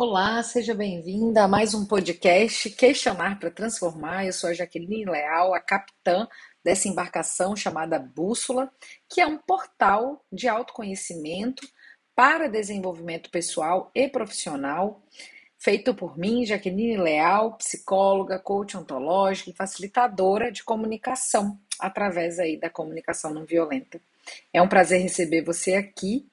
Olá, seja bem-vinda a mais um podcast Questionar para Transformar. Eu sou a Jaqueline Leal, a capitã dessa embarcação chamada Bússola, que é um portal de autoconhecimento para desenvolvimento pessoal e profissional, feito por mim, Jaqueline Leal, psicóloga, coach ontológica e facilitadora de comunicação através aí da comunicação não violenta. É um prazer receber você aqui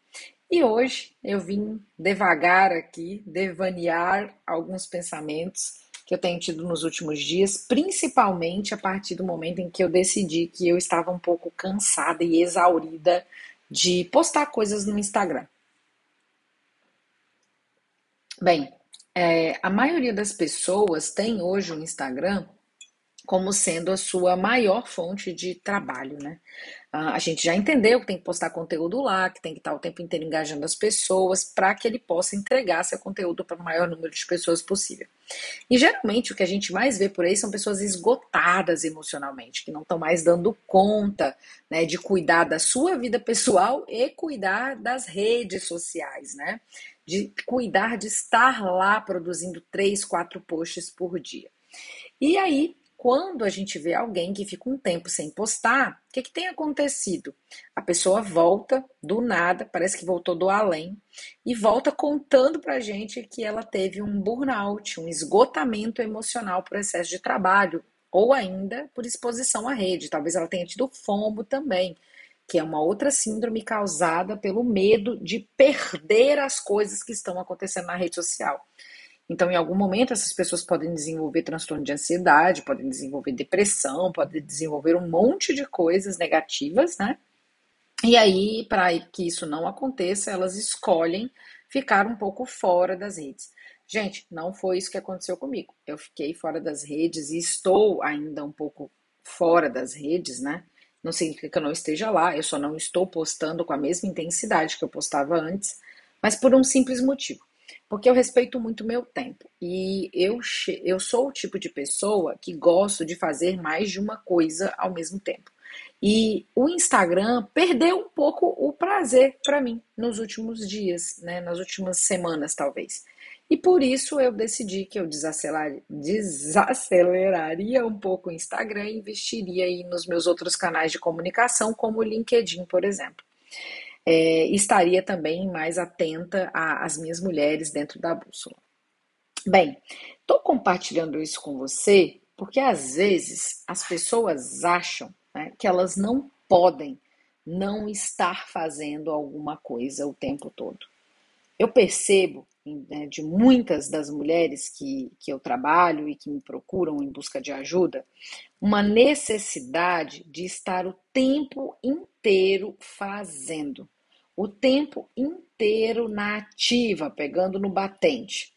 e hoje eu vim devagar aqui, devanear alguns pensamentos que eu tenho tido nos últimos dias, principalmente a partir do momento em que eu decidi que eu estava um pouco cansada e exaurida de postar coisas no Instagram. Bem, é, a maioria das pessoas tem hoje o Instagram como sendo a sua maior fonte de trabalho, né? A gente já entendeu que tem que postar conteúdo lá, que tem que estar o tempo inteiro engajando as pessoas para que ele possa entregar seu conteúdo para o maior número de pessoas possível. E geralmente o que a gente mais vê por aí são pessoas esgotadas emocionalmente, que não estão mais dando conta né, de cuidar da sua vida pessoal e cuidar das redes sociais, né? De cuidar de estar lá produzindo três, quatro posts por dia. E aí quando a gente vê alguém que fica um tempo sem postar, o que, que tem acontecido? A pessoa volta do nada, parece que voltou do além, e volta contando pra gente que ela teve um burnout, um esgotamento emocional por excesso de trabalho, ou ainda por exposição à rede. Talvez ela tenha tido FOMO também, que é uma outra síndrome causada pelo medo de perder as coisas que estão acontecendo na rede social. Então, em algum momento, essas pessoas podem desenvolver transtorno de ansiedade, podem desenvolver depressão, podem desenvolver um monte de coisas negativas, né? E aí, para que isso não aconteça, elas escolhem ficar um pouco fora das redes. Gente, não foi isso que aconteceu comigo. Eu fiquei fora das redes e estou ainda um pouco fora das redes, né? Não significa que eu não esteja lá, eu só não estou postando com a mesma intensidade que eu postava antes, mas por um simples motivo porque eu respeito muito meu tempo. E eu, eu sou o tipo de pessoa que gosto de fazer mais de uma coisa ao mesmo tempo. E o Instagram perdeu um pouco o prazer para mim nos últimos dias, né, nas últimas semanas talvez. E por isso eu decidi que eu desacelerar, desaceleraria um pouco o Instagram e investiria aí nos meus outros canais de comunicação, como o LinkedIn, por exemplo é, estaria também mais atenta às minhas mulheres dentro da bússola. Bem, estou compartilhando isso com você porque às vezes as pessoas acham né, que elas não podem não estar fazendo alguma coisa o tempo todo. Eu percebo né, de muitas das mulheres que, que eu trabalho e que me procuram em busca de ajuda, uma necessidade de estar o tempo inteiro fazendo o tempo inteiro na ativa, pegando no batente.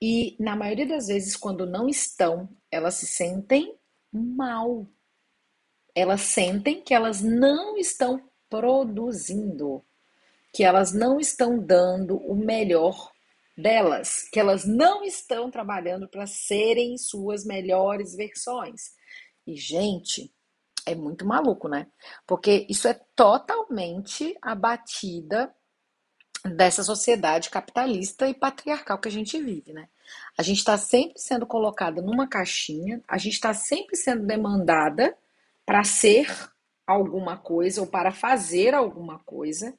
E na maioria das vezes, quando não estão, elas se sentem mal. Elas sentem que elas não estão produzindo, que elas não estão dando o melhor delas, que elas não estão trabalhando para serem suas melhores versões. E, gente, é muito maluco, né? Porque isso é totalmente a batida dessa sociedade capitalista e patriarcal que a gente vive, né? A gente está sempre sendo colocada numa caixinha, a gente está sempre sendo demandada para ser alguma coisa ou para fazer alguma coisa,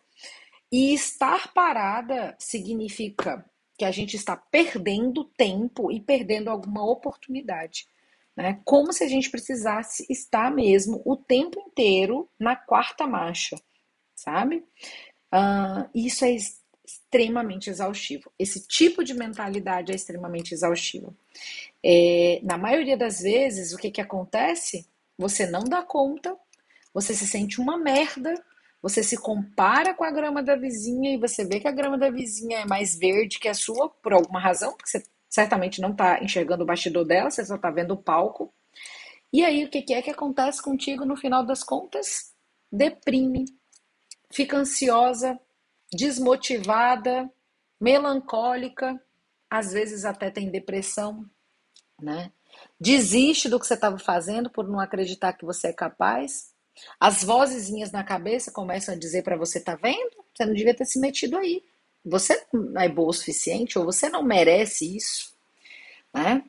e estar parada significa que a gente está perdendo tempo e perdendo alguma oportunidade. Né? Como se a gente precisasse estar mesmo o tempo inteiro na quarta marcha, sabe? Uh, isso é extremamente exaustivo. Esse tipo de mentalidade é extremamente exaustivo. É, na maioria das vezes, o que, que acontece? Você não dá conta, você se sente uma merda, você se compara com a grama da vizinha e você vê que a grama da vizinha é mais verde que a sua por alguma razão, porque você certamente não está enxergando o bastidor dela, você só está vendo o palco. E aí, o que, que é que acontece contigo no final das contas? Deprime, fica ansiosa, desmotivada, melancólica, às vezes até tem depressão, né? Desiste do que você estava fazendo por não acreditar que você é capaz. As vozezinhas na cabeça começam a dizer para você, tá vendo? Você não devia ter se metido aí. Você não é boa o suficiente ou você não merece isso, né?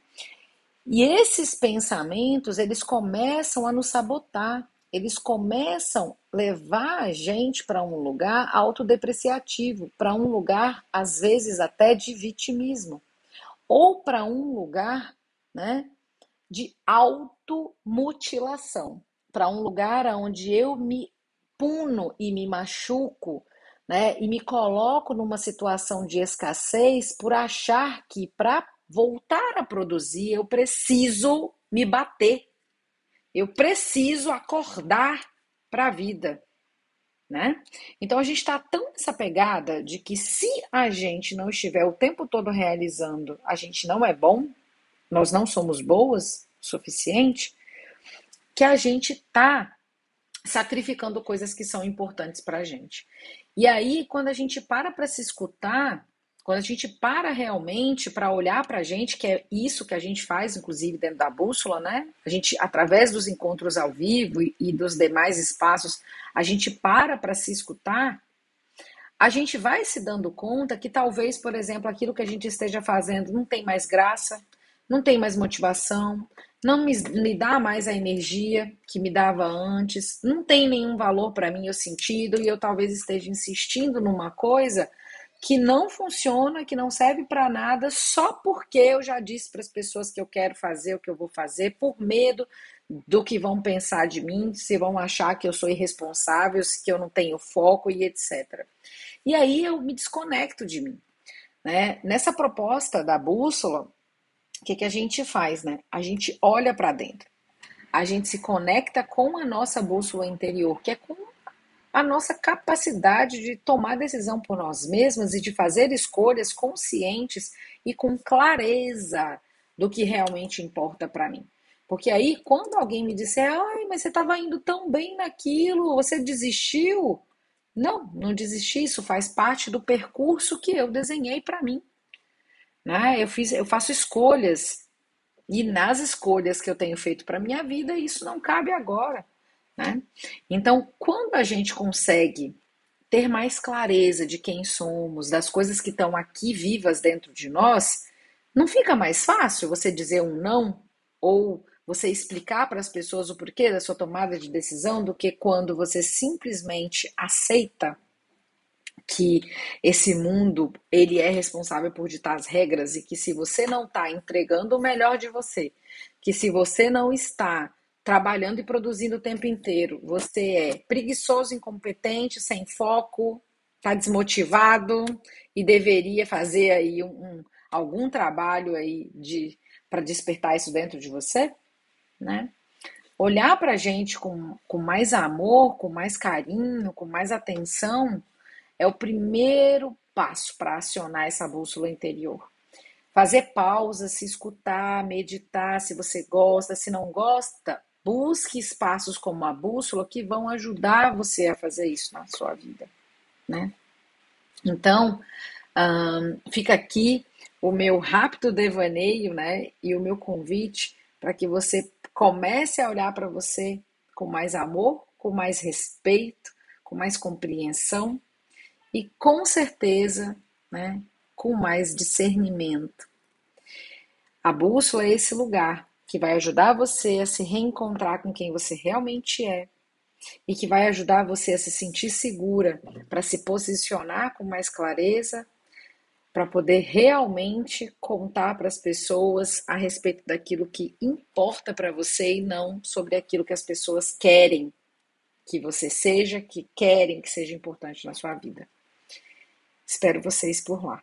E esses pensamentos, eles começam a nos sabotar, eles começam a levar a gente para um lugar autodepreciativo, para um lugar, às vezes, até de vitimismo, ou para um lugar né, de automutilação, para um lugar onde eu me puno e me machuco né, e me coloco numa situação de escassez por achar que para voltar a produzir eu preciso me bater, eu preciso acordar para a vida. Né? Então a gente está tão nessa pegada de que se a gente não estiver o tempo todo realizando, a gente não é bom, nós não somos boas o suficiente, que a gente está sacrificando coisas que são importantes para a gente. E aí, quando a gente para para se escutar, quando a gente para realmente para olhar para a gente, que é isso que a gente faz, inclusive dentro da bússola, né? A gente, através dos encontros ao vivo e, dos demais espaços, a gente para para se escutar, a gente vai se dando conta que talvez, por exemplo, aquilo que a gente esteja fazendo não tem mais graça, não tem mais motivação, não me, me dá mais a energia que me dava antes, não tem nenhum valor para mim o sentido, e eu talvez esteja insistindo numa coisa que não funciona, que não serve para nada, só porque eu já disse para as pessoas que eu quero fazer o que eu vou fazer, por medo do que vão pensar de mim, se vão achar que eu sou irresponsável, que eu não tenho foco e etc. E aí eu me desconecto de mim. Né? Nessa proposta da bússola, o que, que a gente faz? Né? A gente olha para dentro. A gente se conecta com a nossa bússola interior, que é com a nossa capacidade de tomar decisão por nós mesmas e de fazer escolhas conscientes e com clareza do que realmente importa para mim. Porque aí, quando alguém me disser, ai, mas você estava indo tão bem naquilo, você desistiu? Não, não desisti, isso faz parte do percurso que eu desenhei para mim. Né? Eu, fiz, eu faço escolhas, e nas escolhas que eu tenho feito para minha vida, isso não cabe agora. Né? Então, quando a gente consegue ter mais clareza de quem somos, das coisas que estão aqui vivas dentro de nós, não fica mais fácil você dizer um não ou você explicar para as pessoas o porquê da sua tomada de decisão do que quando você simplesmente aceita que esse mundo ele é responsável por ditar as regras e que se você não está entregando o melhor de você, que se você não está trabalhando e produzindo o tempo inteiro, você é preguiçoso, incompetente, sem foco, está desmotivado e deveria fazer aí um, um algum trabalho aí de para despertar isso dentro de você, né? Olhar para a gente com, com mais amor, com mais carinho, com mais atenção, é o primeiro passo para acionar essa bússola interior. Fazer pausa, se escutar, meditar, se você gosta, se não gosta, Busque espaços como a bússola que vão ajudar você a fazer isso na sua vida, né? Então, fica aqui o meu rápido devaneio, né? E o meu convite para que você comece a olhar para você com mais amor, com mais respeito, com mais compreensão e com certeza, né? Com mais discernimento. A bússola é esse lugar que vai ajudar você a se reencontrar com quem você realmente é e que vai ajudar você a se sentir segura para se posicionar com mais clareza, para poder realmente contar para as pessoas a respeito daquilo que importa para você e não sobre aquilo que as pessoas querem que você seja, que querem que seja importante na sua vida. Espero vocês por lá.